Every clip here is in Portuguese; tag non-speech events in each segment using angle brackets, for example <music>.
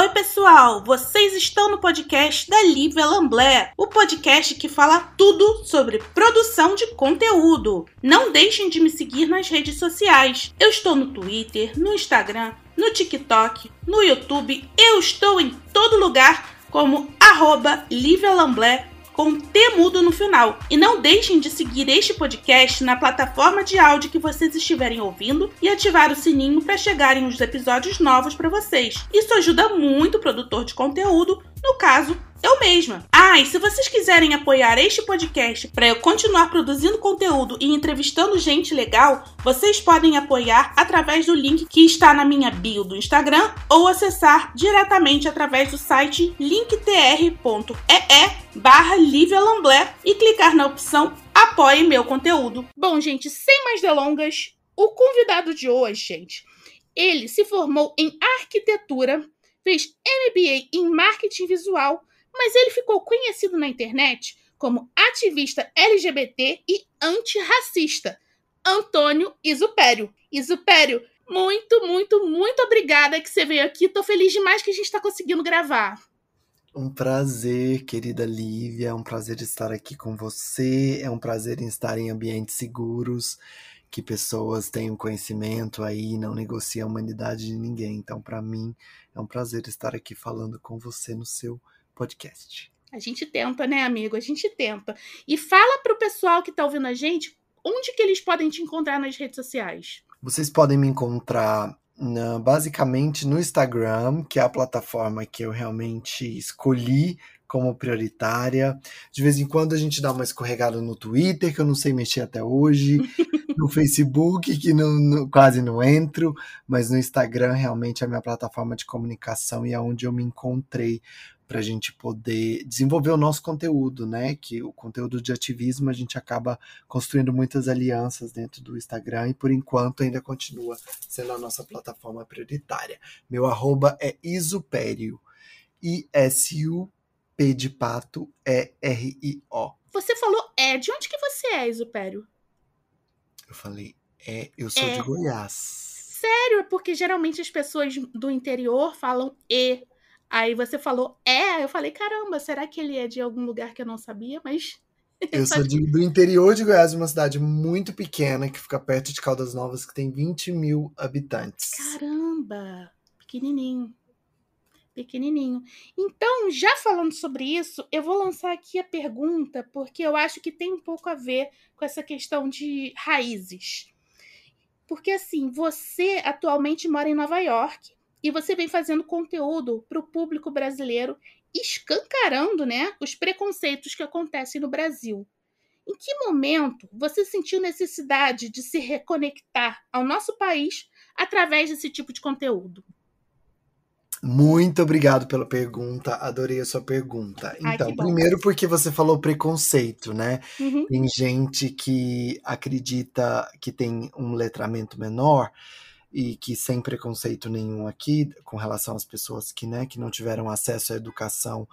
Oi, pessoal! Vocês estão no podcast da Lívia Lamblé, o podcast que fala tudo sobre produção de conteúdo. Não deixem de me seguir nas redes sociais. Eu estou no Twitter, no Instagram, no TikTok, no YouTube. Eu estou em todo lugar como arroba Lívia Lamblé com T mudo no final. E não deixem de seguir este podcast na plataforma de áudio que vocês estiverem ouvindo e ativar o sininho para chegarem os episódios novos para vocês. Isso ajuda muito o produtor de conteúdo, no caso, eu mesma. Ah, e se vocês quiserem apoiar este podcast para eu continuar produzindo conteúdo e entrevistando gente legal, vocês podem apoiar através do link que está na minha bio do Instagram ou acessar diretamente através do site linktr.ee barra e clicar na opção Apoie meu conteúdo. Bom, gente, sem mais delongas, o convidado de hoje, gente, ele se formou em arquitetura, fez MBA em marketing visual mas ele ficou conhecido na internet como ativista LGBT e antirracista. Antônio Isupério. Isupério, muito, muito, muito obrigada que você veio aqui. Tô feliz demais que a gente está conseguindo gravar. Um prazer, querida Lívia. É um prazer estar aqui com você. É um prazer estar em ambientes seguros, que pessoas tenham conhecimento aí, não negociam a humanidade de ninguém. Então, para mim, é um prazer estar aqui falando com você no seu podcast. A gente tenta, né, amigo? A gente tenta. E fala para o pessoal que está ouvindo a gente onde que eles podem te encontrar nas redes sociais. Vocês podem me encontrar na, basicamente no Instagram, que é a plataforma que eu realmente escolhi como prioritária. De vez em quando a gente dá uma escorregada no Twitter, que eu não sei mexer até hoje, <laughs> no Facebook, que não, não, quase não entro, mas no Instagram realmente é a minha plataforma de comunicação e é onde eu me encontrei para a gente poder desenvolver o nosso conteúdo, né? Que o conteúdo de ativismo a gente acaba construindo muitas alianças dentro do Instagram e por enquanto ainda continua sendo a nossa plataforma prioritária. Meu arroba é isupério, I-S-U-P de pato, E-R-I-O. Você falou é, de onde que você é, Isupério? Eu falei é, eu sou é. de Goiás. Sério, porque geralmente as pessoas do interior falam e Aí você falou, é, eu falei, caramba, será que ele é de algum lugar que eu não sabia? Mas. <laughs> Eu sou de, do interior de Goiás, uma cidade muito pequena que fica perto de Caldas Novas, que tem 20 mil habitantes. Caramba! Pequenininho. Pequenininho. Então, já falando sobre isso, eu vou lançar aqui a pergunta, porque eu acho que tem um pouco a ver com essa questão de raízes. Porque, assim, você atualmente mora em Nova York, e você vem fazendo conteúdo para o público brasileiro, escancarando né, os preconceitos que acontecem no Brasil. Em que momento você sentiu necessidade de se reconectar ao nosso país através desse tipo de conteúdo? Muito obrigado pela pergunta, adorei a sua pergunta. Ai, então, primeiro porque você falou preconceito, né? Uhum. Tem gente que acredita que tem um letramento menor e que sem preconceito nenhum aqui com relação às pessoas que, né, que não tiveram acesso à educação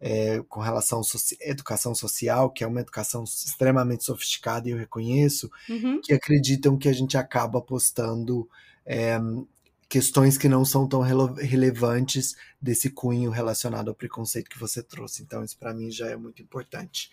é, com relação à educação social, que é uma educação extremamente sofisticada e eu reconheço, uhum. que acreditam que a gente acaba postando é, questões que não são tão rele relevantes desse cunho relacionado ao preconceito que você trouxe. Então, isso para mim já é muito importante.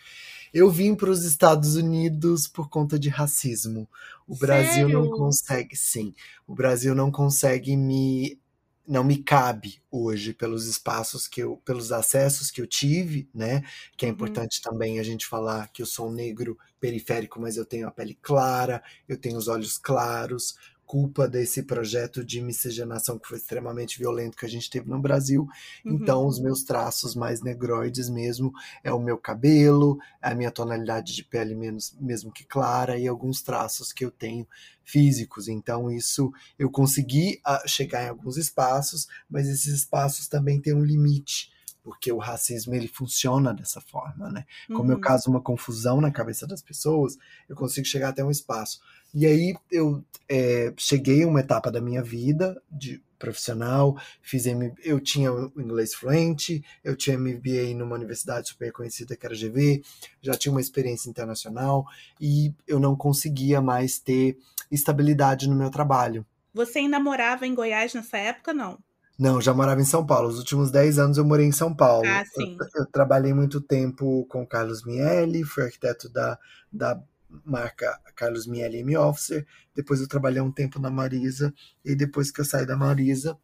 Eu vim para os Estados Unidos por conta de racismo. O Brasil Sério? não consegue, sim. O Brasil não consegue me não me cabe hoje pelos espaços que eu, pelos acessos que eu tive, né? Que é uhum. importante uhum. também a gente falar que eu sou um negro periférico, mas eu tenho a pele clara, eu tenho os olhos claros, culpa desse projeto de miscigenação que foi extremamente violento que a gente teve no Brasil. Uhum. Então, os meus traços mais negroides mesmo é o meu cabelo, a minha tonalidade de pele menos, mesmo que clara e alguns traços que eu tenho físicos. Então, isso eu consegui ah, chegar em alguns espaços, mas esses espaços também têm um limite porque o racismo ele funciona dessa forma, né? Como eu uhum. caso uma confusão na cabeça das pessoas, eu consigo chegar até um espaço. E aí eu é, cheguei a uma etapa da minha vida de profissional, fiz M... eu tinha o inglês fluente, eu tinha MBA numa universidade super conhecida que era GV, já tinha uma experiência internacional e eu não conseguia mais ter estabilidade no meu trabalho. Você ainda morava em Goiás nessa época, não? Não, já morava em São Paulo. Os últimos 10 anos eu morei em São Paulo. Ah, sim. Eu, eu trabalhei muito tempo com o Carlos Miele, fui arquiteto da, da marca Carlos Miele M Officer. Depois eu trabalhei um tempo na Marisa. E depois que eu saí da Marisa,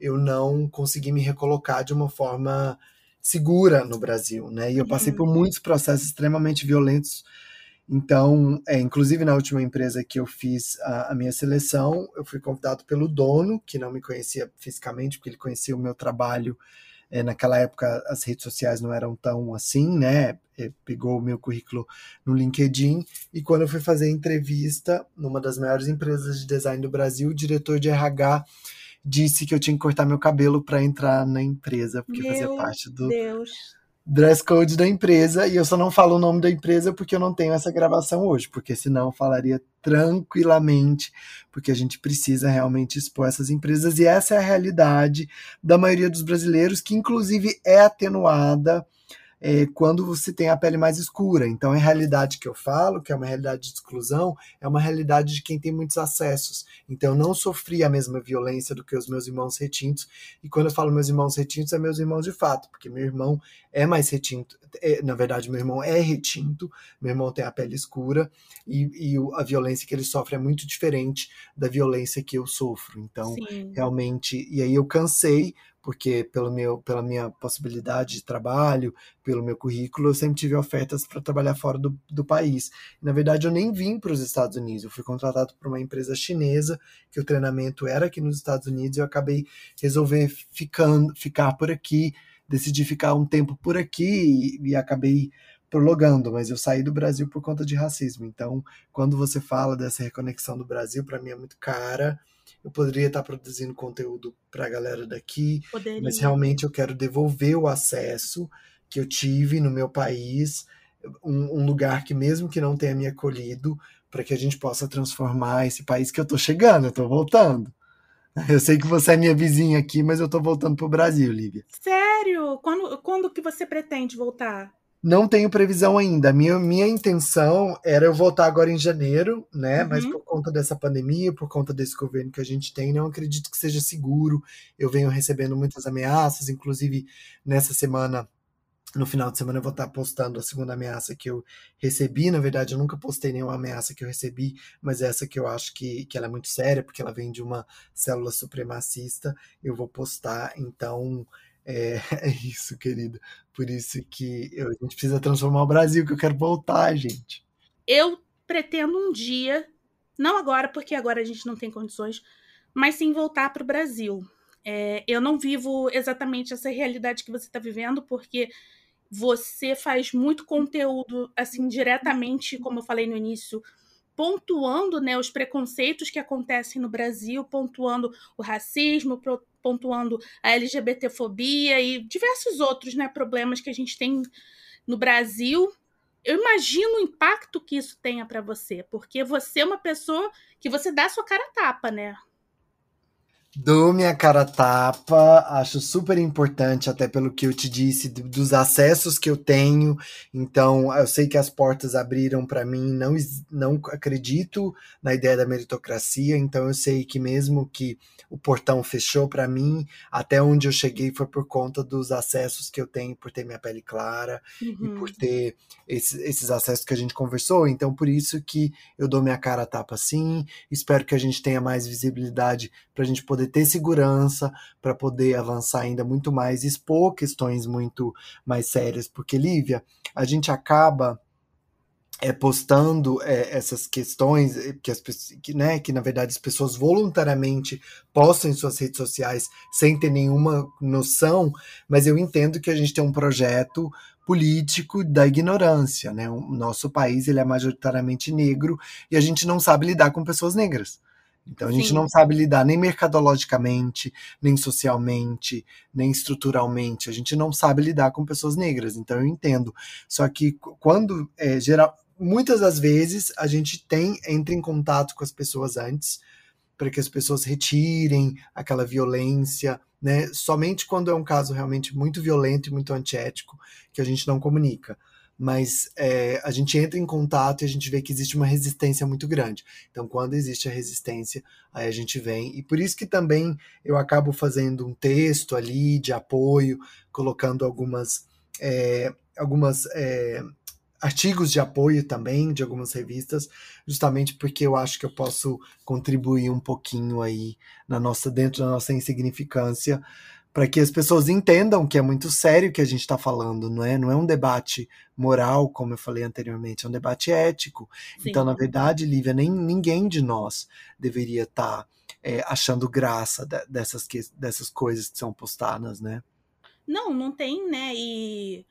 eu não consegui me recolocar de uma forma segura no Brasil, né? E eu passei Uhum. por muitos processos extremamente violentos. Então, é, inclusive na última empresa que eu fiz a, a minha seleção, eu fui convidado pelo dono, que não me conhecia fisicamente, porque ele conhecia o meu trabalho. É, naquela época as redes sociais não eram tão assim, né? É, pegou o meu currículo no LinkedIn e quando eu fui fazer a entrevista numa das maiores empresas de design do Brasil, o diretor de RH disse que eu tinha que cortar meu cabelo para entrar na empresa, porque fazia Meu parte do Deus. Dress code da empresa. E eu só não falo o nome da empresa porque eu não tenho essa gravação hoje, porque senão eu falaria tranquilamente, porque a gente precisa realmente expor essas empresas. E essa é a realidade da maioria dos brasileiros, que inclusive é atenuada. É, quando você tem a pele mais escura. Então, a realidade que eu falo, que é uma realidade de exclusão, é uma realidade de quem tem muitos acessos. Então, eu não sofri a mesma violência do que os meus irmãos retintos. E quando eu falo meus irmãos retintos, é meus irmãos de fato, porque meu irmão é mais retinto. É, na verdade, meu irmão é retinto, meu irmão tem a pele escura, e, e a violência que ele sofre é muito diferente da violência que eu sofro. Então, Sim. realmente, e aí eu cansei, porque pelo meu, pela minha possibilidade de trabalho, pelo meu currículo, eu sempre tive ofertas para trabalhar fora do, do país. Na verdade, eu nem vim para os Estados Unidos, eu fui contratado por uma empresa chinesa, que o treinamento era aqui nos Estados Unidos, e eu acabei resolver ficando, ficar por aqui, decidi ficar um tempo por aqui e, e acabei prolongando, mas eu saí do Brasil por conta de racismo. Então, quando você fala dessa reconexão do Brasil, para mim é muito cara. Eu poderia estar produzindo conteúdo para a galera daqui, Poderia. mas realmente eu quero devolver o acesso que eu tive no meu país, um, um lugar que mesmo que não tenha me acolhido, para que a gente possa transformar esse país que eu tô chegando, eu tô voltando. Eu sei que você é minha vizinha aqui, mas eu tô voltando pro Brasil, Lívia. Sério? Quando, quando que você pretende voltar? Não tenho previsão ainda. Minha, minha intenção era eu voltar agora em janeiro, né? Mas Uhum. por conta dessa pandemia, por conta desse governo que a gente tem, não acredito que seja seguro. Eu venho recebendo muitas ameaças, inclusive nessa semana, no final de semana, eu vou estar postando a segunda ameaça que eu recebi. Na verdade, eu nunca postei nenhuma ameaça que eu recebi, mas essa que eu acho que, que ela é muito séria, porque ela vem de uma célula supremacista. Eu vou postar, então. É, <laughs> é isso, querida. Por isso que eu- a gente precisa transformar o Brasil, que eu quero voltar, gente. Eu pretendo um dia, não agora, porque agora a gente não tem condições, mas sim voltar para o Brasil. É, eu não vivo exatamente essa realidade que você está vivendo, porque você faz muito conteúdo, assim, diretamente, como eu falei no início, pontuando né, os preconceitos que acontecem no Brasil, pontuando o racismo, pontuando a LGBTfobia e diversos outros né, problemas que a gente tem no Brasil. Eu imagino o impacto que isso tenha para você, porque você é uma pessoa que você dá sua cara a tapa, né? Dou minha cara tapa, acho super importante, até pelo que eu te disse, do- dos acessos que eu tenho. Então, eu sei que as portas abriram para mim, não, não acredito na ideia da meritocracia, então eu sei que mesmo que o portão fechou para mim, até onde eu cheguei foi por conta dos acessos que eu tenho, por ter minha pele clara e Uhum. por ter esses, esses acessos que a gente conversou. Então, por isso que eu dou minha cara a tapa sim. Espero que a gente tenha mais visibilidade para a gente poder ter segurança, para poder avançar ainda muito mais, expor questões muito mais sérias, porque, Lívia, a gente acaba é, postando é, essas questões é, que, as, que, né, que, na verdade, as pessoas voluntariamente postam em suas redes sociais sem ter nenhuma noção, mas eu entendo que a gente tem um projeto político da ignorância, né? O nosso país ele é majoritariamente negro e a gente não sabe lidar com pessoas negras. Então a gente Sim. não sabe lidar nem mercadologicamente, nem socialmente, nem estruturalmente. A gente não sabe lidar com pessoas negras. Então eu entendo. Só que qu- quando é, geral, muitas das vezes a gente tem entra em contato com as pessoas antes para que as pessoas retirem aquela violência, né? Somente quando é um caso realmente muito violento e muito antiético que a gente não comunica. Mas é, a gente entra em contato e a gente vê que existe uma resistência muito grande. Então, quando existe a resistência, aí a gente vem. E por isso que também eu acabo fazendo um texto ali de apoio, colocando algumas. É, algumas é, artigos de apoio também de algumas revistas, justamente porque eu acho que eu posso contribuir um pouquinho aí na nossa dentro da nossa insignificância para que as pessoas entendam que é muito sério o que a gente está falando, não é? Não é um debate moral, como eu falei anteriormente, é um debate ético. Sim. Então, na verdade, Lívia, nem ninguém de nós deveria estar tá, é, achando graça dessas, dessas coisas que são postadas, né? Não, não tem, né? E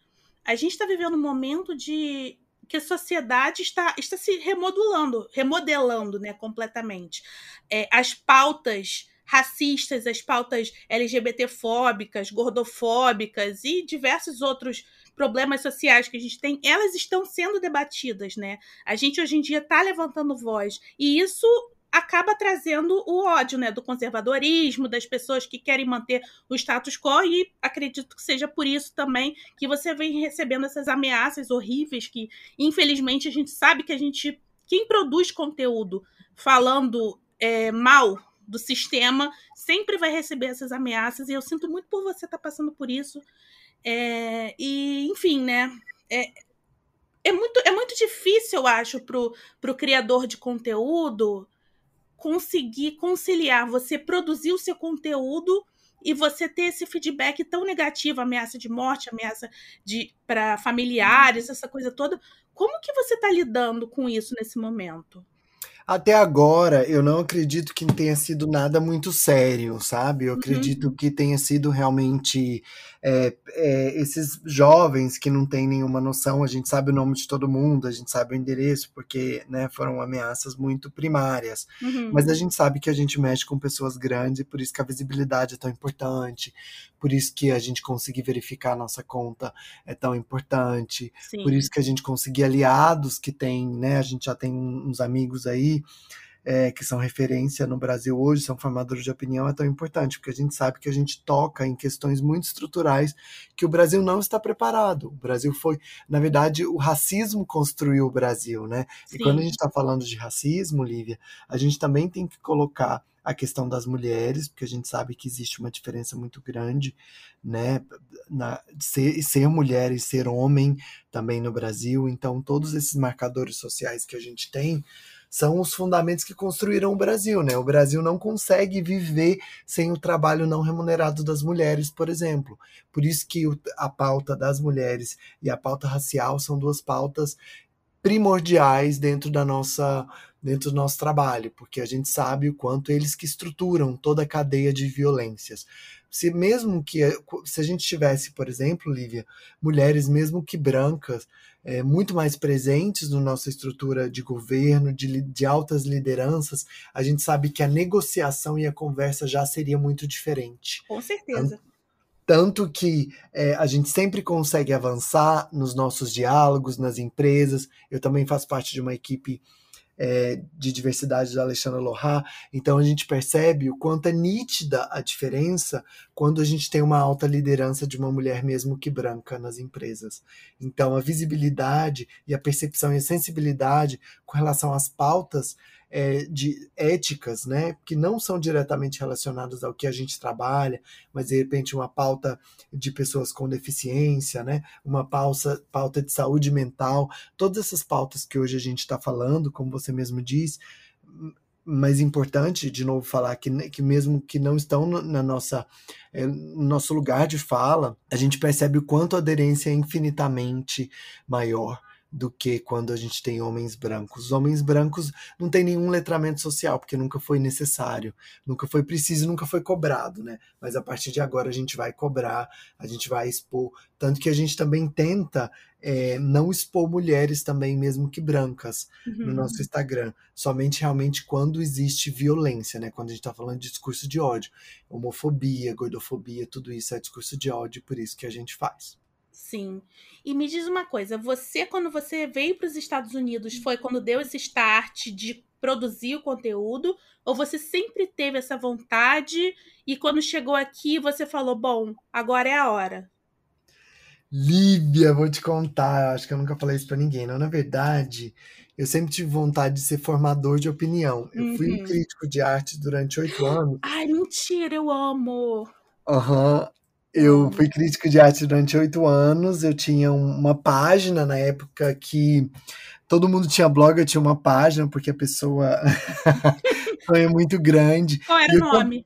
a gente está vivendo um momento de que a sociedade está, está se remodulando, remodelando, né, completamente. É, as pautas racistas, as pautas LGBTfóbicas, gordofóbicas e diversos outros problemas sociais que a gente tem, elas estão sendo debatidas, né? A gente hoje em dia está levantando voz e isso acaba trazendo o ódio, né, do conservadorismo, das pessoas que querem manter o status quo e acredito que seja por isso também que você vem recebendo essas ameaças horríveis que, infelizmente, a gente sabe que a gente quem produz conteúdo falando é, mal do sistema sempre vai receber essas ameaças e eu sinto muito por você estar tá passando por isso é, e enfim, né? É, é muito, é muito difícil, eu acho, pro, pro criador de conteúdo conseguir conciliar você produzir o seu conteúdo e você ter esse feedback tão negativo, ameaça de morte, ameaça de para familiares, essa coisa toda. Como que você está lidando com isso nesse momento? Até agora, eu não acredito que tenha sido nada muito sério, sabe? Eu Uhum. acredito que tenha sido realmente é, é, esses jovens que não têm nenhuma noção. A gente sabe o nome de todo mundo, a gente sabe o endereço, porque né, foram ameaças muito primárias. Uhum. Mas a gente sabe que a gente mexe com pessoas grandes e por isso que a visibilidade é tão importante, por isso que a gente conseguir verificar a nossa conta é tão importante, Sim. por isso que a gente conseguir aliados que tem, né? A gente já tem uns amigos aí é, que são referência no Brasil hoje, são formadores de opinião, é tão importante, porque a gente sabe que a gente toca em questões muito estruturais que o Brasil não está preparado. O Brasil foi, na verdade, o racismo construiu o Brasil, né? Sim. E quando a gente está falando de racismo, Lívia, a gente também tem que colocar a questão das mulheres, porque a gente sabe que existe uma diferença muito grande, né, na, ser, ser mulher e ser homem também no Brasil. Então, todos esses marcadores sociais que a gente tem são os fundamentos que construíram o Brasil, né? O Brasil não consegue viver sem o trabalho não remunerado das mulheres, por exemplo. Por isso que a pauta das mulheres e a pauta racial são duas pautas primordiais dentro da nossa dentro do nosso trabalho, porque a gente sabe o quanto eles que estruturam toda a cadeia de violências. Se mesmo que se a gente tivesse, por exemplo, Lívia, mulheres mesmo que brancas, é, muito mais presentes na nossa estrutura de governo, de, de altas lideranças, a gente sabe que a negociação e a conversa já seria muito diferente. Com certeza. Tanto que é, a gente sempre consegue avançar nos nossos diálogos, nas empresas. Eu também faço parte de uma equipe é, de diversidade da Alexandra Lohá, então a gente percebe o quanto é nítida a diferença quando a gente tem uma alta liderança de uma mulher mesmo que branca nas empresas. Então a visibilidade e a percepção e a sensibilidade com relação às pautas é, de éticas, né, que não são diretamente relacionadas ao que a gente trabalha, mas de repente uma pauta de pessoas com deficiência, né, uma pauta, pauta de saúde mental, todas essas pautas que hoje a gente está falando, como você mesmo diz, mas importante de novo falar que, que mesmo que não estão na nossa é, no nosso lugar de fala, a gente percebe o quanto a aderência é infinitamente maior do que quando a gente tem homens brancos. Os homens brancos não têm nenhum letramento social, porque nunca foi necessário, nunca foi preciso, nunca foi cobrado, né? Mas a partir de agora a gente vai cobrar, a gente vai expor. Tanto que a gente também tenta é, não expor mulheres também, mesmo que brancas, uhum. no nosso Instagram. Somente realmente quando existe violência, né? Quando a gente está falando de discurso de ódio. Homofobia, gordofobia, tudo isso é discurso de ódio, por isso que a gente faz. Sim. E me diz uma coisa, você quando você veio para os Estados Unidos, foi quando deu esse start de produzir o conteúdo ou você sempre teve essa vontade e quando chegou aqui você falou, bom, agora é a hora? Lívia, vou te contar, acho que eu nunca falei isso para ninguém. Não, na verdade, eu sempre tive vontade de ser formador de opinião. Eu uhum. fui um uhum. crítico de arte durante oito anos. Ai, mentira, eu amo! Aham. Uhum. Eu fui crítico de arte durante oito anos. Eu tinha uma página na época que todo mundo tinha blog, eu tinha uma página, porque a pessoa <laughs> foi muito grande. Qual era o nome?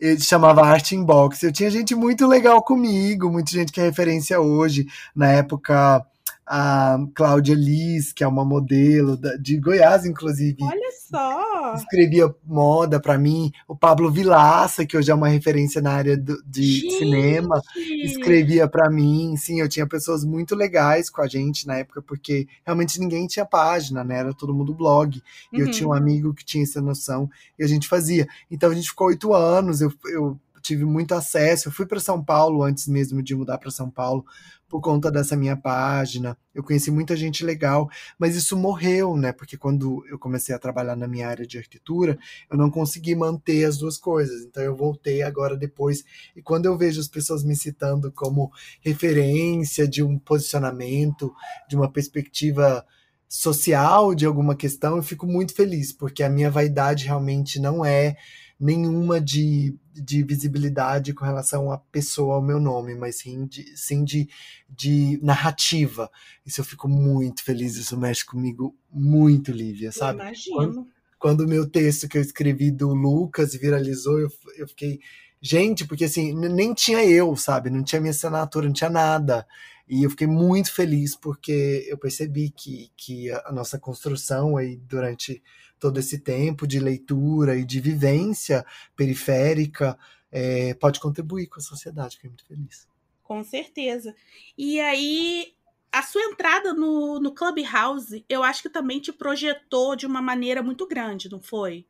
ele chamava Art Inbox. Eu tinha gente muito legal comigo, muita gente que é referência hoje. Na época, a Cláudia Liz, que é uma modelo de Goiás, inclusive. Olha só! Escrevia moda para mim. O Pablo Vilaça, que hoje é uma referência na área do, de gente. cinema, escrevia para mim. Sim, eu tinha pessoas muito legais com a gente na época, porque realmente ninguém tinha página, né? Era todo mundo blog. E uhum. eu tinha um uhum. amigo que tinha essa noção e a gente fazia. Então a gente ficou oito anos, eu, eu tive muito acesso. Eu fui para São Paulo antes mesmo de mudar para São Paulo por conta dessa minha página. Eu conheci muita gente legal, mas isso morreu, né? Porque quando eu comecei a trabalhar na minha área de arquitetura, eu não consegui manter as duas coisas. Então eu voltei agora depois. E quando eu vejo as pessoas me citando como referência de um posicionamento, de uma perspectiva social de alguma questão, eu fico muito feliz, porque a minha vaidade realmente não é nenhuma de, de visibilidade com relação à pessoa, ao meu nome, mas sim de, sim de, de narrativa. Isso eu fico muito feliz, isso mexe comigo muito, Lívia, sabe? Eu imagino. Quando o meu texto que eu escrevi do Lucas viralizou, eu, eu fiquei. Gente, porque assim, nem tinha eu, sabe? Não tinha minha assinatura, não tinha nada. E eu fiquei muito feliz porque eu percebi que, que a nossa construção aí durante todo esse tempo de leitura e de vivência periférica é, pode contribuir com a sociedade. Fiquei muito feliz. Com certeza. E aí, a sua entrada no, no Clubhouse, eu acho que também te projetou de uma maneira muito grande, não foi?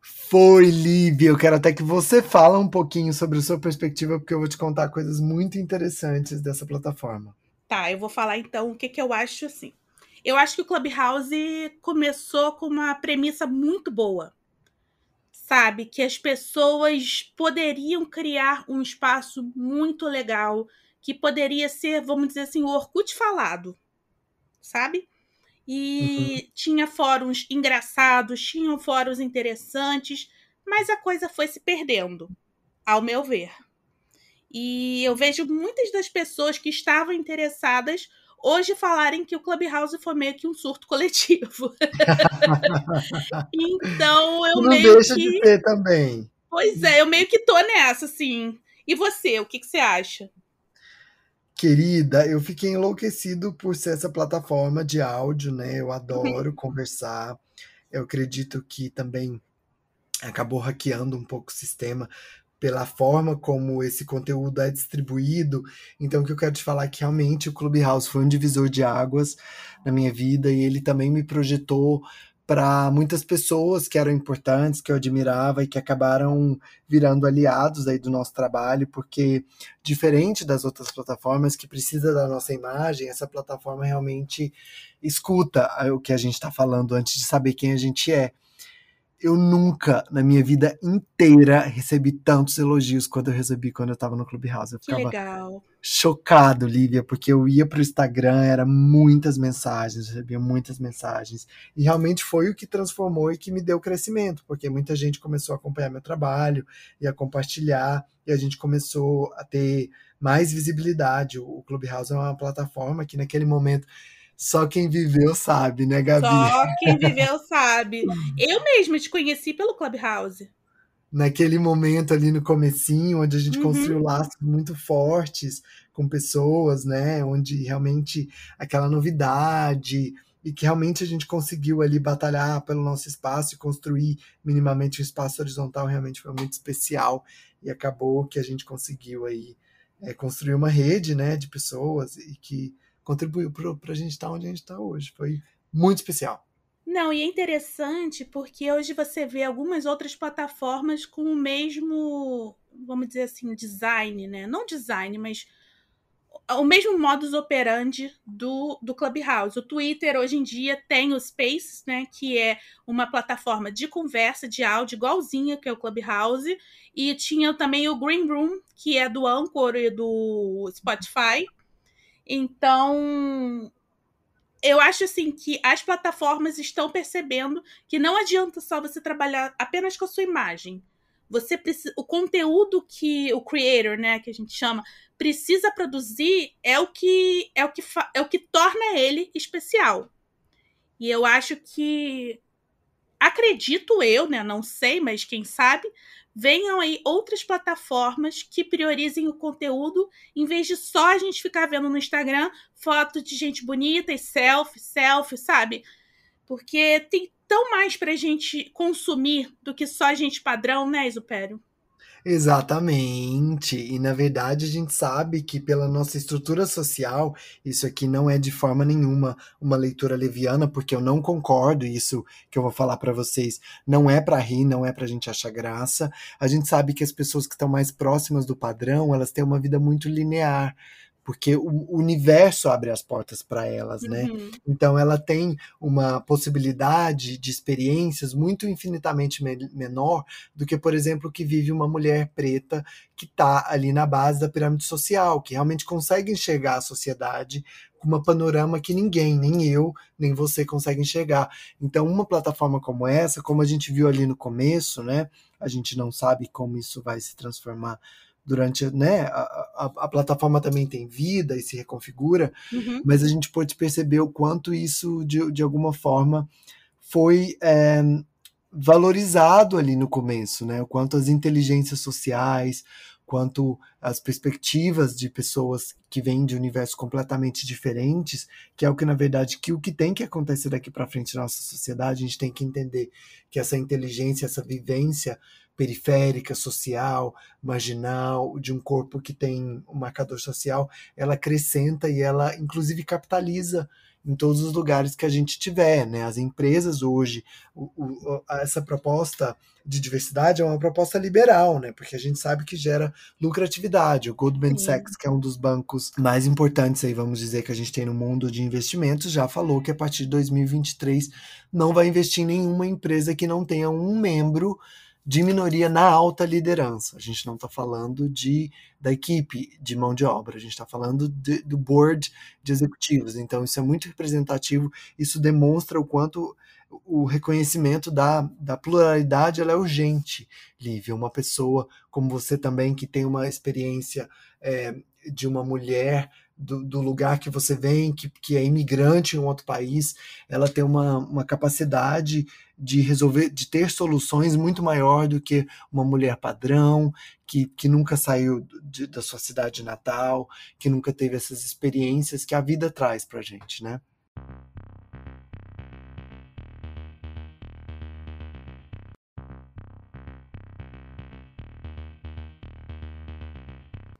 Foi, Lívia. Eu quero até que você fale um pouquinho sobre a sua perspectiva, porque eu vou te contar coisas muito interessantes dessa plataforma. Tá, eu vou falar então o que, que eu acho assim. Eu acho que o Clubhouse começou com uma premissa muito boa. Sabe? Que as pessoas poderiam criar um espaço muito legal, que poderia ser, vamos dizer assim, o Orkut falado. Sabe? E uhum. tinha fóruns engraçados, tinham fóruns interessantes, mas a coisa foi se perdendo, ao meu ver. E eu vejo muitas das pessoas que estavam interessadas hoje falarem que o Clubhouse foi meio que um surto coletivo. <laughs> então eu Não meio deixa que. De ter também. Pois é, eu meio que tô nessa, assim. E você, o que, que você acha? Querida, eu fiquei enlouquecido por ser essa plataforma de áudio, né? Eu adoro uhum. conversar. Eu acredito que também acabou hackeando um pouco o sistema, pela forma como esse conteúdo é distribuído. Então, o que eu quero te falar é que realmente o Clubhouse foi um divisor de águas na minha vida e ele também me projetou para muitas pessoas que eram importantes, que eu admirava e que acabaram virando aliados aí do nosso trabalho, porque diferente das outras plataformas que precisa da nossa imagem, essa plataforma realmente escuta o que a gente está falando antes de saber quem a gente é eu nunca, na minha vida inteira, recebi tantos elogios quanto eu recebi quando eu tava no Clubhouse. Eu ficava que legal. chocado, Lívia, porque eu ia pro Instagram, era muitas mensagens, recebia muitas mensagens. E realmente foi o que transformou e que me deu crescimento, porque muita gente começou a acompanhar meu trabalho e a compartilhar, e a gente começou a ter mais visibilidade. O Clubhouse é uma plataforma que naquele momento só quem viveu sabe, né, Gabi? Só quem viveu <laughs> sabe. Eu mesma te conheci pelo Clubhouse. Naquele momento ali no comecinho, onde a gente uhum. construiu laços muito fortes com pessoas, né? Onde realmente aquela novidade e que realmente a gente conseguiu ali batalhar pelo nosso espaço e construir minimamente um espaço horizontal realmente foi muito especial e acabou que a gente conseguiu aí é, construir uma rede, né, de pessoas e que contribuiu para a gente estar tá onde a gente está hoje. Foi muito especial. Não, e é interessante porque hoje você vê algumas outras plataformas com o mesmo, vamos dizer assim, design, né? Não design, mas o mesmo modus operandi do, do Clubhouse. O Twitter hoje em dia tem o Spaces, né, que é uma plataforma de conversa, de áudio, igualzinha que é o Clubhouse, e tinha também o Green Room, que é do Anchor e do Spotify. Então, eu acho assim que as plataformas estão percebendo que não adianta só você trabalhar apenas com a sua imagem. Você precisa, o conteúdo que o creator, né, que a gente chama, precisa produzir é o que é o que é o que torna ele especial. E eu acho que acredito eu, né, não sei, mas quem sabe, venham aí outras plataformas que priorizem o conteúdo, em vez de só a gente ficar vendo no Instagram foto de gente bonita e selfie, selfie, sabe? Porque tem tão mais pra gente consumir do que só gente padrão, né, Isupério? Exatamente. E na verdade a gente sabe que pela nossa estrutura social, isso aqui não é de forma nenhuma uma leitura leviana, porque eu não concordo isso que eu vou falar para vocês. Não é para rir, não é pra gente achar graça. A gente sabe que as pessoas que estão mais próximas do padrão, elas têm uma vida muito linear porque o universo abre as portas para elas, né? Uhum. Então ela tem uma possibilidade de experiências muito infinitamente me menor do que, por exemplo, que vive uma mulher preta que está ali na base da pirâmide social, que realmente consegue enxergar a sociedade com uma panorama que ninguém, nem eu, nem você consegue enxergar. Então, uma plataforma como essa, como a gente viu ali no começo, né? A gente não sabe como isso vai se transformar durante, né, a, a, a, plataforma também tem vida e se reconfigura, uhum. mas a gente pode perceber o quanto isso, de, de alguma forma, foi é, valorizado ali no começo, né, o quanto as inteligências sociais, quanto as perspectivas de pessoas que vêm de universos completamente diferentes, que é o que na verdade que o que tem que acontecer daqui para frente na nossa sociedade, a gente tem que entender que essa inteligência, essa vivência periférica, social, marginal, de um corpo que tem um marcador social, ela acrescenta e ela, inclusive, capitaliza em todos os lugares que a gente tiver, né? As empresas hoje, o, o, essa proposta de diversidade é uma proposta liberal, né? Porque a gente sabe que gera lucratividade. O Goldman Sim. Sachs, que é um dos bancos mais importantes aí, vamos dizer, que a gente tem no mundo de investimentos, já falou que a partir de 2023 não vai investir em nenhuma empresa que não tenha um membro de minoria na alta liderança. A gente não está falando de da equipe de mão de obra, a gente está falando de, do board de executivos. Então, isso é muito representativo, isso demonstra o quanto o reconhecimento da, da pluralidade ela é urgente, Lívia. Uma pessoa como você também, que tem uma experiência é, de uma mulher do, do, lugar que você vem, que, que é imigrante em um outro país, ela tem uma, uma capacidade de resolver, de ter soluções muito maior do que uma mulher padrão, que, que nunca saiu de, da sua cidade natal, que nunca teve essas experiências que a vida traz pra gente, né?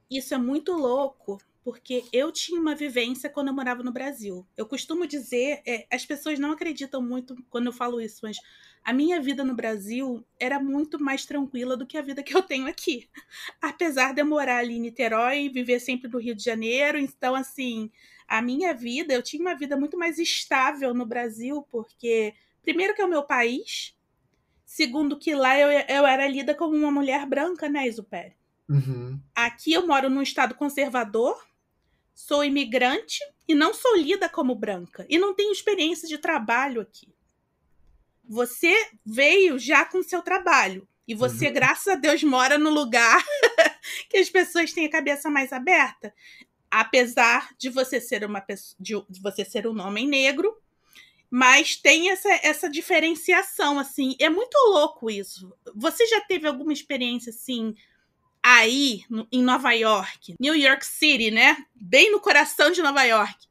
Isso é muito louco, porque eu tinha uma vivência quando eu morava no Brasil. Eu costumo dizer, é, as pessoas não acreditam muito quando eu falo isso, mas a minha vida no Brasil era muito mais tranquila do que a vida que eu tenho aqui. Apesar de eu morar ali em Niterói viver sempre no Rio de Janeiro, então, assim, a minha vida, eu tinha uma vida muito mais estável no Brasil, porque, primeiro, que é o meu país, segundo, que lá eu, eu era lida como uma mulher branca, né, Isupério? Uhum. Aqui eu moro num estado conservador, sou imigrante e não sou lida como branca. E não tenho experiência de trabalho aqui. Você veio já com seu trabalho. E você, uhum. graças a Deus, mora no lugar <laughs> que as pessoas têm a cabeça mais aberta. Apesar de você ser uma pessoa, de você ser um homem negro, mas tem essa, essa diferenciação, assim. É muito louco isso. Você já teve alguma experiência, assim, aí no, em Nova York, New York City, né? Bem no coração de Nova York,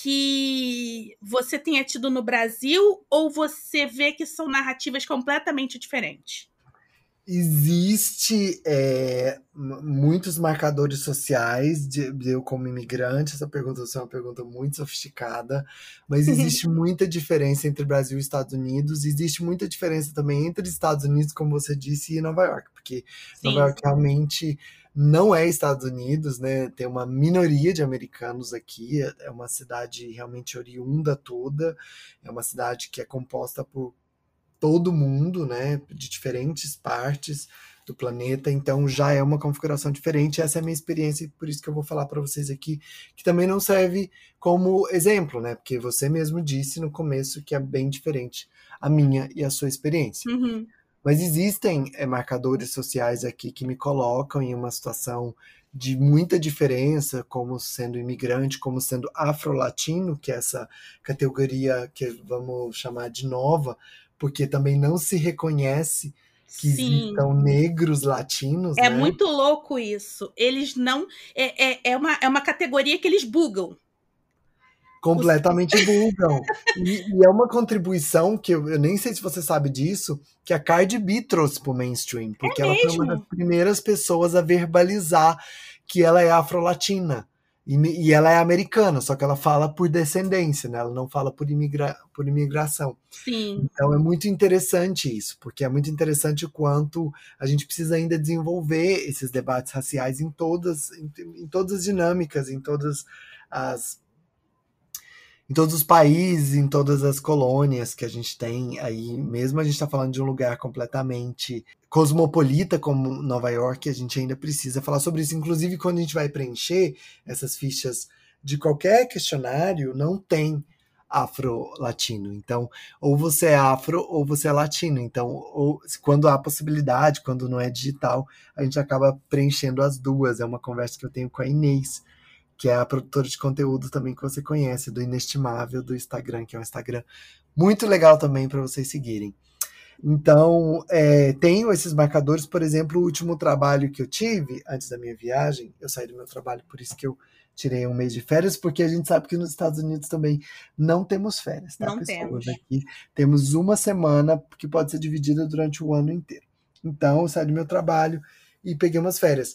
que você tenha tido no Brasil ou você vê que são narrativas completamente diferentes? Existe é, muitos marcadores sociais de, de, eu como imigrante. Essa pergunta é uma pergunta muito sofisticada, mas <laughs> existe muita diferença entre Brasil e Estados Unidos. Existe muita diferença também entre Estados Unidos, como você disse, e Nova York, porque Sim. Nova York realmente não é Estados Unidos, né? Tem uma minoria de americanos aqui, é uma cidade realmente oriunda toda, é uma cidade que é composta por todo mundo, né? De diferentes partes do planeta, então já é uma configuração diferente. Essa é a minha experiência e por isso que eu vou falar para vocês aqui, que também não serve como exemplo, né? Porque você mesmo disse no começo que é bem diferente a minha e a sua experiência. Uhum. Mas existem é, marcadores sociais aqui que me colocam em uma situação de muita diferença, como sendo imigrante, como sendo afro-latino, que é essa categoria que vamos chamar de nova, porque também não se reconhece que existam negros latinos. É né? muito louco isso. Eles não. É, é, é, uma, é uma categoria que eles bugam. completamente bugam. E, e é uma contribuição que eu, eu nem sei se você sabe disso, que a Cardi B trouxe pro mainstream, porque ela foi uma mesmo? das primeiras pessoas a verbalizar que ela é afro-latina. E, e ela é americana, só que ela fala por descendência, né? Ela não fala por, imigra por imigração. Sim. Então é muito interessante isso, porque é muito interessante o quanto a gente precisa ainda desenvolver esses debates raciais em todas, em, em todas as dinâmicas, em todas as em todos os países, em todas as colônias que a gente tem aí, mesmo a gente está falando de um lugar completamente cosmopolita como Nova York, a gente ainda precisa falar sobre isso. Inclusive, quando a gente vai preencher essas fichas de qualquer questionário, não tem afro-latino. Então, ou você é afro ou você é latino. Então, ou, quando há possibilidade, quando não é digital, a gente acaba preenchendo as duas. É uma conversa que eu tenho com a Inês, que é a produtora de conteúdo também que você conhece, do Inestimável, do Instagram, que é um Instagram muito legal também para vocês seguirem. Então, é, tenho esses marcadores, por exemplo, o último trabalho que eu tive antes da minha viagem, eu saí do meu trabalho, por isso que eu tirei um mês de férias, porque a gente sabe que nos Estados Unidos também não temos férias, tá, Não pessoas? temos. Aqui temos uma semana que pode ser dividida durante o ano inteiro. Então, eu saí do meu trabalho e peguei umas férias.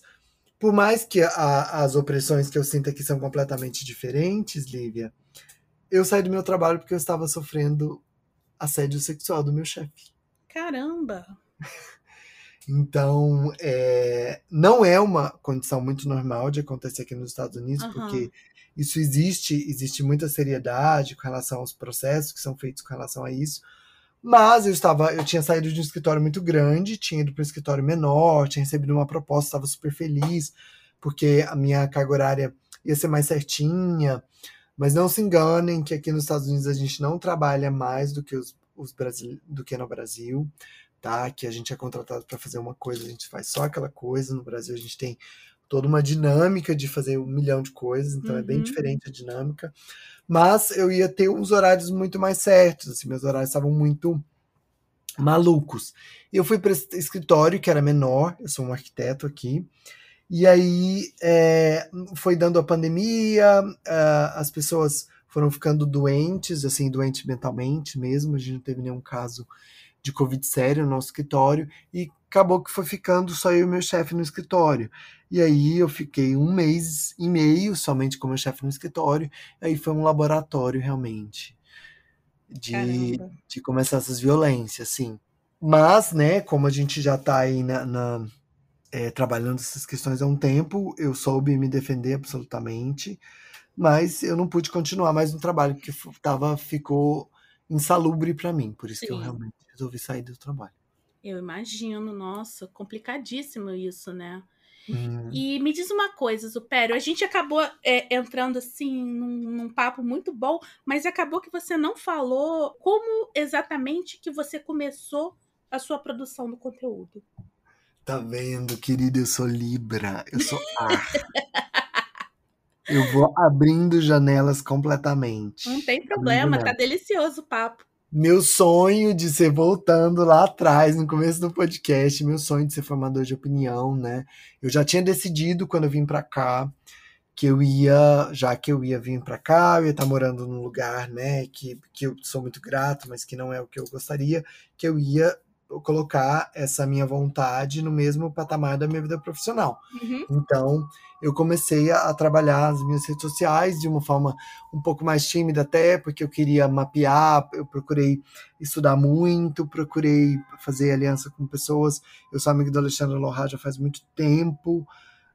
Por mais que a- as opressões que eu sinto aqui são completamente diferentes, Lívia, eu saí do meu trabalho porque eu estava sofrendo assédio sexual do meu chefe. Caramba. <laughs> Então, é, não é uma condição muito normal de acontecer aqui nos Estados Unidos, Aham. porque isso existe, existe muita seriedade com relação aos processos que são feitos com relação a isso. Mas eu estava, eu tinha saído de um escritório muito grande, tinha ido para um escritório menor, tinha recebido uma proposta, estava super feliz, porque a minha carga horária ia ser mais certinha. Mas não se enganem que aqui nos Estados Unidos a gente não trabalha mais do que os, os Brasil, do que no Brasil, tá? Que a gente é contratado para fazer uma coisa, a gente faz só aquela coisa. No Brasil a gente tem toda uma dinâmica de fazer um milhão de coisas, então é bem Uhum. diferente a dinâmica. Mas eu ia ter uns horários muito mais certos, assim, meus horários estavam muito malucos. Eu fui para esse escritório que era menor, eu sou um arquiteto aqui, e aí é, foi dando a pandemia, as pessoas foram ficando doentes, assim, doentes mentalmente mesmo, a gente não teve nenhum caso de Covid sério no nosso escritório, e acabou que foi ficando só eu e meu chefe no escritório. E aí eu fiquei um mês e meio somente com meu chefe no escritório, aí foi um laboratório realmente de, Caramba. de começar essas violências, assim. Mas, né, como a gente já tá aí na, na, é, trabalhando essas questões há um tempo, eu soube me defender absolutamente, mas eu não pude continuar mais no trabalho, porque fu- tava, ficou insalubre para mim, por isso que eu Sim. realmente resolvi sair do trabalho. Eu imagino, nossa, complicadíssimo isso, né? Hum. E me diz uma coisa, Supério, a gente acabou é, entrando assim num, num papo muito bom, mas acabou que você não falou como exatamente que você começou a sua produção do conteúdo. Tá vendo, querida? Eu sou Libra, eu sou ar. <laughs> eu vou abrindo janelas completamente. Não tem problema, tá delicioso o papo. Meu sonho de ser voltando lá atrás, no começo do podcast, meu sonho de ser formador de opinião, né? Eu já tinha decidido quando eu vim pra cá que eu ia, já que eu ia vir pra cá, eu ia estar morando num lugar, né, que, que eu sou muito grato, mas que não é o que eu gostaria, que eu ia colocar essa minha vontade no mesmo patamar da minha vida profissional. Uhum. Então, eu comecei a, a trabalhar as minhas redes sociais de uma forma um pouco mais tímida até, porque eu queria mapear, eu procurei estudar muito, procurei fazer aliança com pessoas. Eu sou amigo do Alexandre Lohá já faz muito tempo,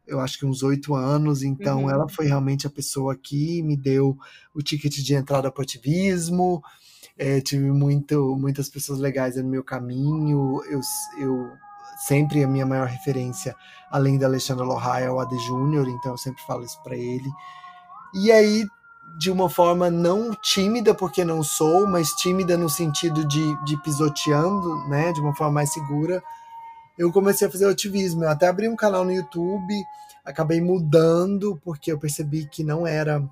eu acho que uns oito anos, então uhum. ela foi realmente a pessoa que me deu o ticket de entrada para o ativismo. É, tive muito, muitas pessoas legais no meu caminho. Eu, eu sempre a minha maior referência, além da Alexandre Lohai, é o AD Júnior, então eu sempre falo isso para ele. E aí, de uma forma não tímida, porque não sou, mas tímida no sentido de, de pisoteando, né, de uma forma mais segura, eu comecei a fazer ativismo. Eu até abri um canal no YouTube, acabei mudando, porque eu percebi que não era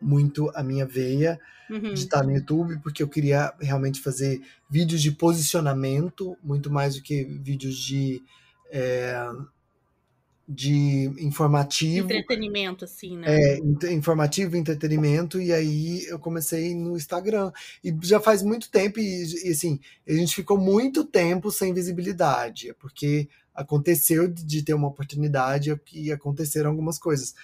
muito a minha veia uhum. de estar no YouTube, porque eu queria realmente fazer vídeos de posicionamento, muito mais do que vídeos de. É, de informativo. Entretenimento, assim, né? É, informativo, entretenimento, e aí eu comecei no Instagram. E já faz muito tempo, e, e assim, a gente ficou muito tempo sem visibilidade, porque aconteceu de ter uma oportunidade e aconteceram algumas coisas.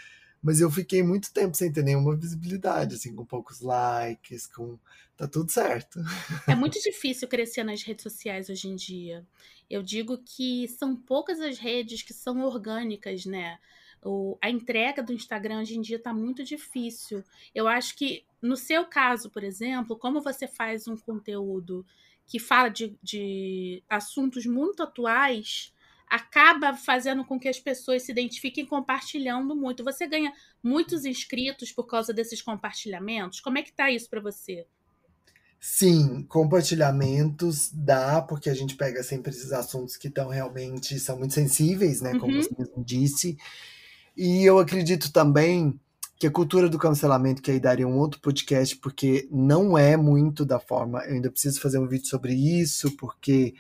Mas eu fiquei muito tempo sem ter nenhuma visibilidade, assim, com poucos likes, com. Tá tudo certo. É muito difícil crescer nas redes sociais hoje em dia. Eu digo que são poucas as redes que são orgânicas, né? O, a entrega do Instagram hoje em dia está muito difícil. Eu acho que, no seu caso, por exemplo, como você faz um conteúdo que fala de, de assuntos muito atuais, acaba fazendo com que as pessoas se identifiquem compartilhando muito. Você ganha muitos inscritos por causa desses compartilhamentos? Como é que tá isso para você? Sim, compartilhamentos dá, porque a gente pega sempre esses assuntos que estão realmente são muito sensíveis, né? Como uhum. você mesmo disse. E eu acredito também que a cultura do cancelamento, que aí daria um outro podcast, porque não é muito da forma. Eu ainda preciso fazer um vídeo sobre isso, porque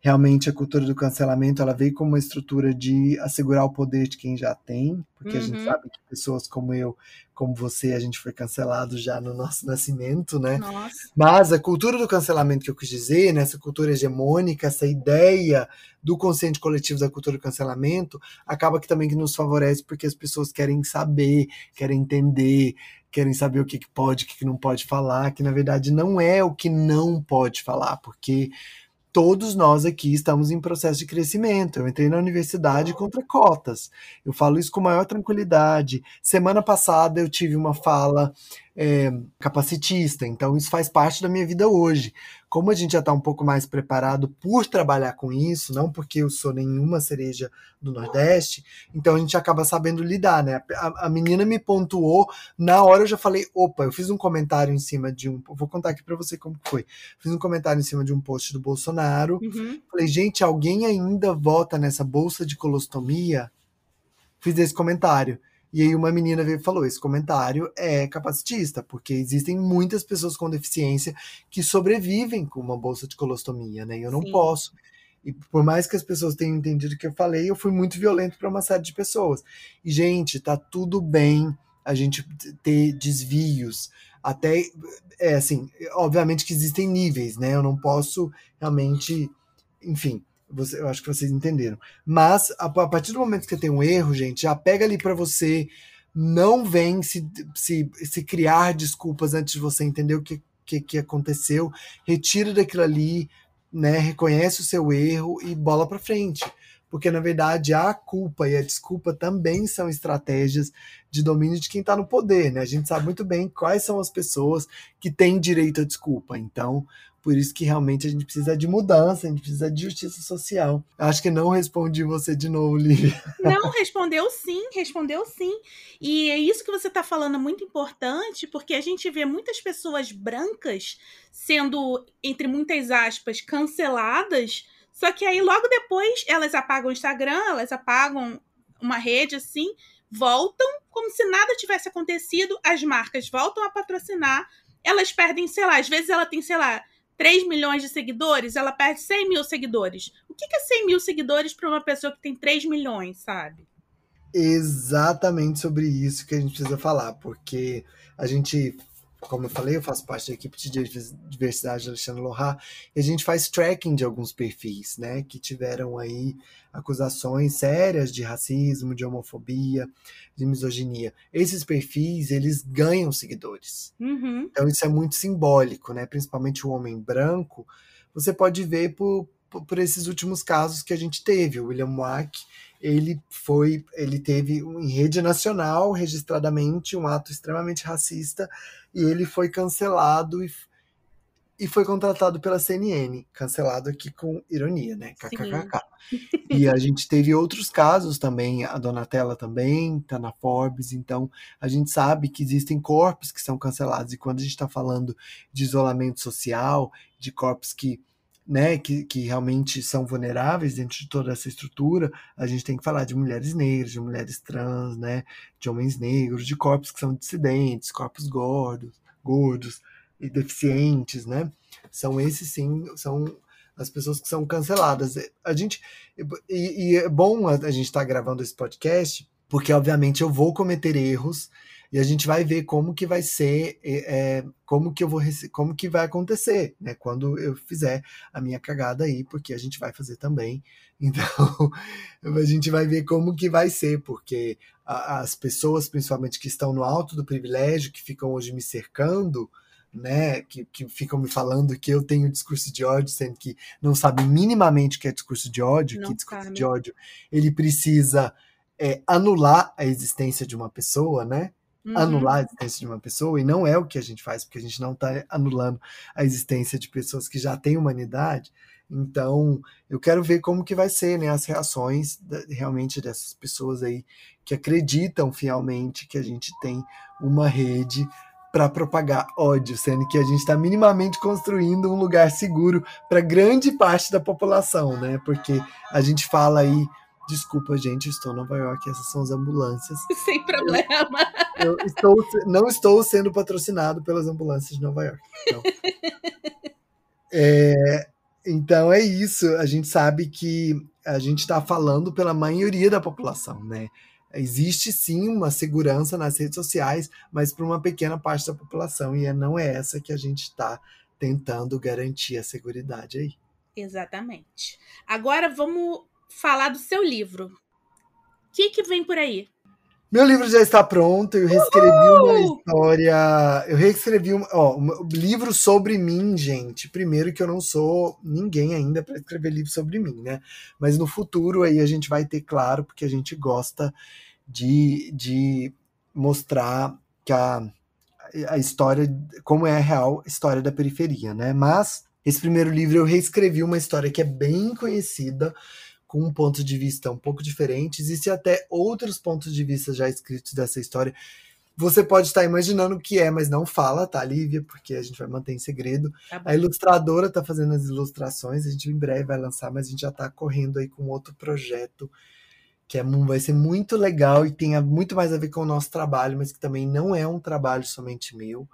realmente a cultura do cancelamento ela veio como uma estrutura de assegurar o poder de quem já tem, porque uhum. a gente uhum. sabe que pessoas como eu, como você, a gente foi cancelado já no nosso nascimento, né? Nossa. Mas a cultura do cancelamento que eu quis dizer, né, cultura hegemônica, essa ideia do consciente coletivo da cultura do cancelamento, acaba que também que nos favorece porque as pessoas querem saber, querem entender, querem saber o que, que pode, o que, que não pode falar, que na verdade não é o que não pode falar, porque todos nós aqui estamos em processo de crescimento. Eu entrei na universidade contra cotas. Eu falo isso com maior tranquilidade. Semana passada eu tive uma fala é, capacitista, então isso faz parte da minha vida hoje. Como a gente já está um pouco mais preparado por trabalhar com isso, não porque eu sou nenhuma cereja do Nordeste, então a gente acaba sabendo lidar, né? A, a menina me pontuou, na hora eu já falei, opa, eu fiz um comentário em cima de um. Vou contar aqui para você como foi. Fiz um comentário em cima de um post do Bolsonaro. Uhum. Falei, gente, alguém ainda vota nessa bolsa de colostomia? Fiz esse comentário. E aí uma menina veio e falou: esse comentário é capacitista, porque existem muitas pessoas com deficiência que sobrevivem com uma bolsa de colostomia, né? E eu não Sim. posso. E por mais que as pessoas tenham entendido o que eu falei, eu fui muito violento para uma série de pessoas. E, gente, tá tudo bem a gente ter desvios. Até, é assim, obviamente que existem níveis, né? Eu não posso realmente, enfim, você, eu acho que vocês entenderam. Mas a, a, partir do momento que tem um erro, gente, já pega ali para você. Não vem se, se, se criar desculpas antes de você entender o que, que, que aconteceu. Retira daquilo ali, né? Reconhece o seu erro e bola para frente. Porque, na verdade, a culpa e a desculpa também são estratégias de domínio de quem está no poder, né? A gente sabe muito bem quais são as pessoas que têm direito à desculpa. Então, por isso que realmente a gente precisa de mudança, a gente precisa de justiça social. Acho que não respondi você de novo, Lívia. Não, respondeu sim, respondeu sim. E é isso que você está falando muito importante, porque a gente vê muitas pessoas brancas sendo, entre muitas aspas, canceladas. Só que aí logo depois elas apagam o Instagram, elas apagam uma rede assim, voltam como se nada tivesse acontecido, as marcas voltam a patrocinar, elas perdem, sei lá, às vezes ela tem, sei lá, 3 milhões de seguidores, ela perde 100 mil seguidores. O que é 100 mil seguidores para uma pessoa que tem 3 milhões, sabe? Exatamente sobre isso que a gente precisa falar, porque a gente como eu falei, eu faço parte da equipe de diversidade de Alexandre Lohá, e a gente faz tracking de alguns perfis, né, que tiveram aí acusações sérias de racismo, de homofobia, de misoginia. Esses perfis, eles ganham seguidores. Uhum. Então isso é muito simbólico, né, principalmente o homem branco, você pode ver por, por esses últimos casos que a gente teve. O William Wack, ele foi, ele teve em rede nacional, registradamente, um ato extremamente racista, e ele foi cancelado e, e foi contratado pela CNN, cancelado aqui com ironia, né? KKKK. e a gente teve outros casos também, a Donatella também tá na Forbes, então a gente sabe que existem corpos que são cancelados, e quando a gente está falando de isolamento social, de corpos que né, que, que realmente são vulneráveis dentro de toda essa estrutura, a gente tem que falar de mulheres negras, de mulheres trans, né, de homens negros, de corpos que são dissidentes, corpos gordos, gordos e deficientes, né? São esses sim, são as pessoas que são canceladas. A gente e, e é bom a gente estar tá gravando esse podcast, porque obviamente eu vou cometer erros e a gente vai ver como que vai ser, é, como que eu vou, como que vai acontecer, né? Quando eu fizer a minha cagada aí, porque a gente vai fazer também. <laughs> Então, a gente vai ver como que vai ser, porque a, as pessoas, principalmente que estão no alto do privilégio, que ficam hoje me cercando, né, que, que ficam me falando que eu tenho discurso de ódio, sendo que não sabem minimamente o que é discurso de ódio, não que discurso sabe. de ódio ele precisa é, anular a existência de uma pessoa, né? Uhum. anular a existência de uma pessoa, e não é o que a gente faz, porque a gente não está anulando a existência de pessoas que já têm humanidade. Então, eu quero ver como que vai ser né, as reações realmente dessas pessoas aí que acreditam fielmente que a gente tem uma rede para propagar ódio, sendo que a gente está minimamente construindo um lugar seguro para grande parte da população, né? Porque a gente fala aí Desculpa, gente, estou em Nova York, essas são as ambulâncias. <laughs> Sem problema. Eu, estou, não estou sendo patrocinado pelas ambulâncias de Nova York. Então. É, então é isso. A gente sabe que a gente está falando pela maioria da população, né? Existe sim uma segurança nas redes sociais, mas para uma pequena parte da população, e é, não é essa que a gente está tentando garantir a segurança aí. Exatamente. Agora vamos falar do seu livro. O que, que vem por aí? Meu livro já está pronto, eu reescrevi Uhul! uma história. Eu reescrevi um, ó, um livro sobre mim, gente. Primeiro que eu não sou ninguém ainda para escrever livro sobre mim, né? Mas no futuro aí a gente vai ter claro, porque a gente gosta de, de mostrar que a, a história, como é a real história da periferia, né? Mas esse primeiro livro eu reescrevi uma história que é bem conhecida com um ponto de vista um pouco diferente. Existem até outros pontos de vista já escritos dessa história. Você pode estar imaginando o que é, mas não fala, tá, Lívia? Porque a gente vai manter em segredo. Tá a ilustradora está fazendo as ilustrações, a gente em breve vai lançar, mas a gente já está correndo aí com outro projeto que é, vai ser muito legal e tem muito mais a ver com o nosso trabalho, mas que também não é um trabalho somente meu.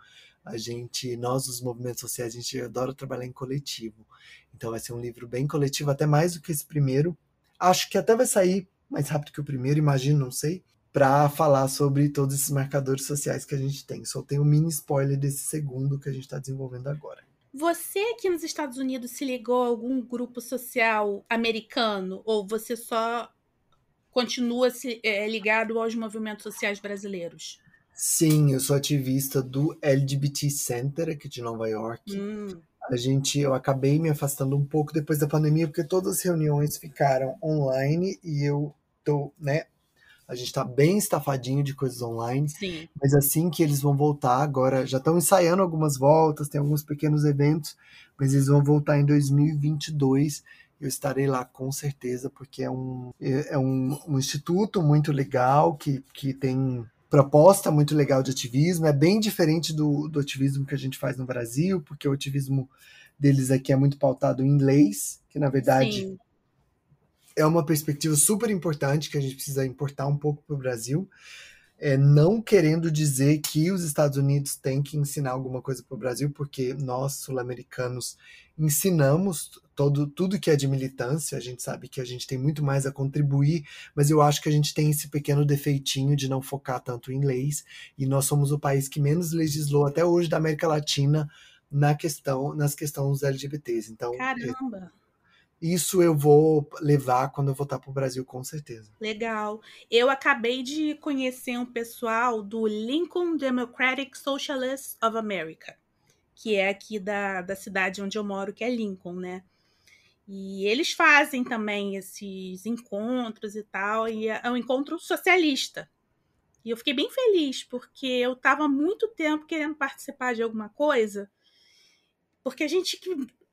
A gente, nós, os movimentos sociais, a gente adora trabalhar em coletivo. Então vai ser um livro bem coletivo, até mais do que esse primeiro, Acho que até vai sair mais rápido que o primeiro, imagino, não sei, para falar sobre todos esses marcadores sociais que a gente tem. Só tem um mini spoiler desse segundo que a gente está desenvolvendo agora. Você aqui nos Estados Unidos se ligou a algum grupo social americano ou você só continua se, é, ligado aos movimentos sociais brasileiros? Sim, eu sou ativista do LGBT Center aqui de Nova York. Hum a gente eu acabei me afastando um pouco depois da pandemia porque todas as reuniões ficaram online e eu tô, né, a gente está bem estafadinho de coisas online. Sim. Mas assim que eles vão voltar, agora já estão ensaiando algumas voltas, tem alguns pequenos eventos, mas eles vão voltar em 2022. Eu estarei lá com certeza, porque é um, é, é um, um instituto muito legal que, que tem proposta muito legal de ativismo, é bem diferente do, do ativismo que a gente faz no Brasil, porque o ativismo deles aqui é muito pautado em leis, que na verdade Sim. é uma perspectiva super importante que a gente precisa importar um pouco para o Brasil. É, não querendo dizer que os Estados Unidos têm que ensinar alguma coisa para o Brasil, porque nós, sul-americanos, ensinamos todo, tudo que é de militância, a gente sabe que a gente tem muito mais a contribuir, mas eu acho que a gente tem esse pequeno defeitinho de não focar tanto em leis, e nós somos o país que menos legislou até hoje da América Latina na questão, nas questões LGBTs. Então, Caramba! Isso eu vou levar quando eu voltar para o Brasil, com certeza. Legal. Eu acabei de conhecer um pessoal do Lincoln Democratic Socialists of America, que é aqui da, da cidade onde eu moro, que é Lincoln, né? E eles fazem também esses encontros e tal, e é um encontro socialista. E eu fiquei bem feliz, porque eu estava muito tempo querendo participar de alguma coisa, porque a gente,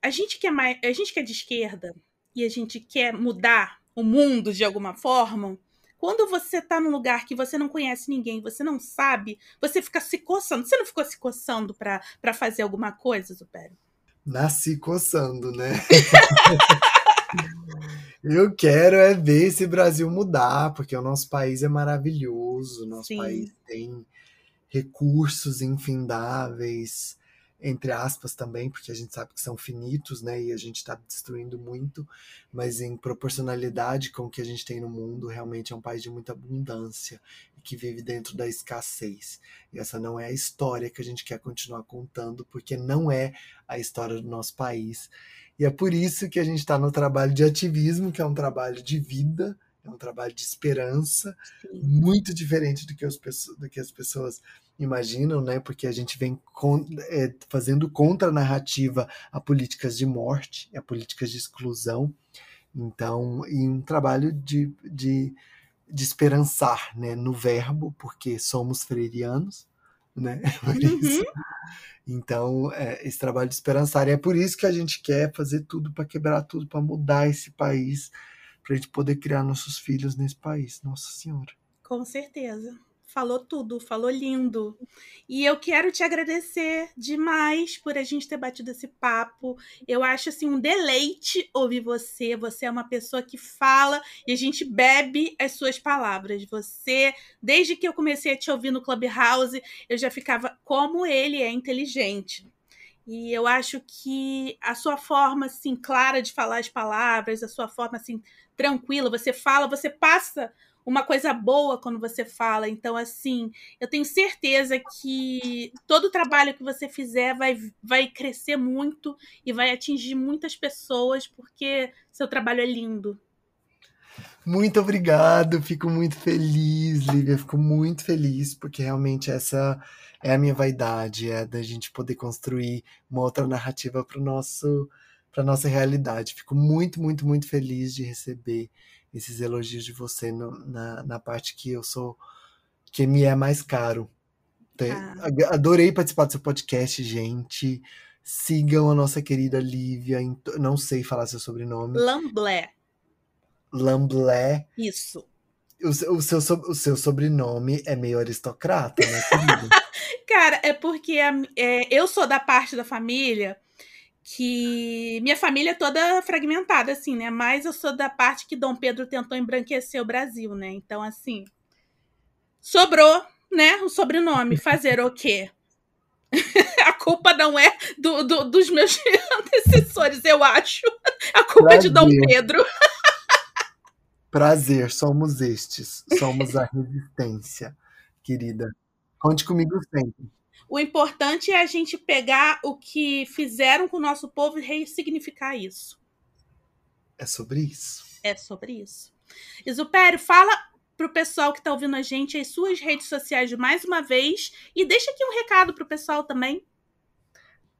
a gente que é mais, a gente que é de esquerda e a gente quer mudar o mundo de alguma forma, quando você está num lugar que você não conhece ninguém, você não sabe, você fica se coçando. Você não ficou se coçando para fazer alguma coisa, Supério? Nasci coçando, né? <laughs> Eu quero é ver esse Brasil mudar, porque o nosso país é maravilhoso, nosso Sim. país tem recursos infindáveis, entre aspas também, porque a gente sabe que são finitos, né? E a gente está destruindo muito, mas em proporcionalidade com o que a gente tem no mundo, realmente é um país de muita abundância e que vive dentro da escassez. E essa não é a história que a gente quer continuar contando, porque não é a história do nosso país. E é por isso que a gente está no trabalho de ativismo, que é um trabalho de vida, é um trabalho de esperança, Sim. muito diferente do que, as pessoas, do que as pessoas imaginam, né? Porque a gente vem con é, fazendo contra-narrativa a políticas de morte, a políticas de exclusão. Então, e um trabalho de, de, de esperançar, né? No verbo, porque somos freirianos, né? <laughs> Uhum. isso. Então, é, esse trabalho de esperançar. E é por isso que a gente quer fazer tudo para quebrar tudo, para mudar esse país, para a gente poder criar nossos filhos nesse país. Nossa Senhora. Com certeza falou tudo, falou lindo. E eu quero te agradecer demais por a gente ter batido esse papo. Eu acho assim um deleite ouvir você. Você é uma pessoa que fala e a gente bebe as suas palavras. Você, desde que eu comecei a te ouvir no Clubhouse, eu já ficava como ele é inteligente. E eu acho que a sua forma assim clara de falar as palavras, a sua forma assim tranquila, você fala, você passa uma coisa boa quando você fala. Então, assim, eu tenho certeza que todo o trabalho que você fizer vai, vai crescer muito e vai atingir muitas pessoas, porque seu trabalho é lindo. Muito obrigado, fico muito feliz, Lívia, fico muito feliz, porque realmente essa é a minha vaidade, é da gente poder construir uma outra narrativa para nosso para nossa realidade. Fico muito, muito, muito feliz de receber esses elogios de você no, na, na parte que eu sou, que me é mais caro. Ah. Adorei participar do seu podcast, gente. Sigam a nossa querida Lívia, não sei falar seu sobrenome. Lamblé. Lamblé. Isso. O, o, seu, o seu sobrenome é meio aristocrata, né, <laughs> Cara, é porque a, é, eu sou da parte da família que minha família é toda fragmentada, assim, né? Mas eu sou da parte que Dom Pedro tentou embranquecer o Brasil, né? Então, assim, sobrou, né? O sobrenome. Fazer o quê? <laughs> a culpa não é do, do, dos meus <laughs> antecessores, eu acho. A culpa Prazer. é de Dom Pedro. Prazer, somos estes. Somos a resistência, querida. Conte comigo sempre. O importante é a gente pegar o que fizeram com o nosso povo e ressignificar isso. É sobre isso. É sobre isso. Isupério, fala pro pessoal que está ouvindo a gente as suas redes sociais mais uma vez e deixa aqui um recado pro pessoal também.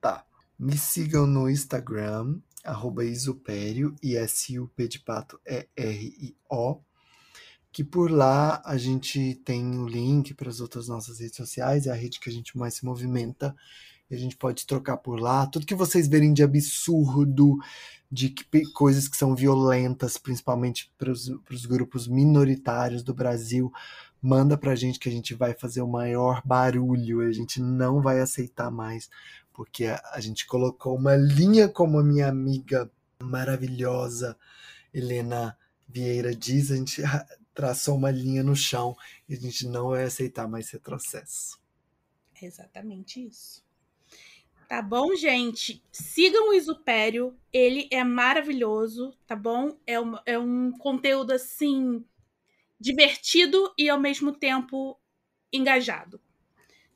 Tá. Me sigam no Instagram, arroba isupério, I-S-U-P de pato, E-R-I-O que por lá a gente tem o um link para as outras nossas redes sociais, é a rede que a gente mais se movimenta, a gente pode trocar por lá. Tudo que vocês verem de absurdo, de que, coisas que são violentas, principalmente para os grupos minoritários do Brasil, manda para a gente que a gente vai fazer o maior barulho, a gente não vai aceitar mais, porque a, gente colocou uma linha como a minha amiga maravilhosa Helena Vieira diz, a gente traçou uma linha no chão e a gente não vai aceitar mais retrocesso. É exatamente isso. Tá bom, gente? Sigam o Isupério, ele é maravilhoso, tá bom? É um, é um conteúdo assim divertido e ao mesmo tempo engajado.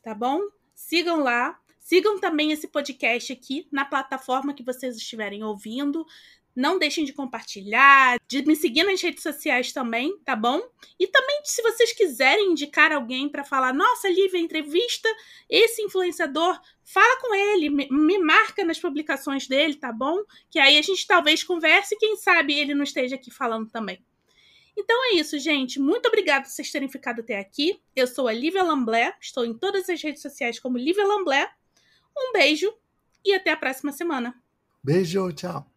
Tá bom? Sigam lá. Sigam também esse podcast aqui na plataforma que vocês estiverem ouvindo Não deixem de compartilhar, de me seguir nas redes sociais também, tá bom? E também, se vocês quiserem indicar alguém para falar, nossa, Lívia, entrevista esse influenciador, fala com ele, me, marca nas publicações dele, tá bom? Que aí a gente talvez converse e quem sabe ele não esteja aqui falando também. Então é isso, gente. Muito obrigada por vocês terem ficado até aqui. Eu sou a Lívia Lamblé, estou em todas as redes sociais como Lívia Lamblé. Um beijo e até a próxima semana. Beijo, tchau.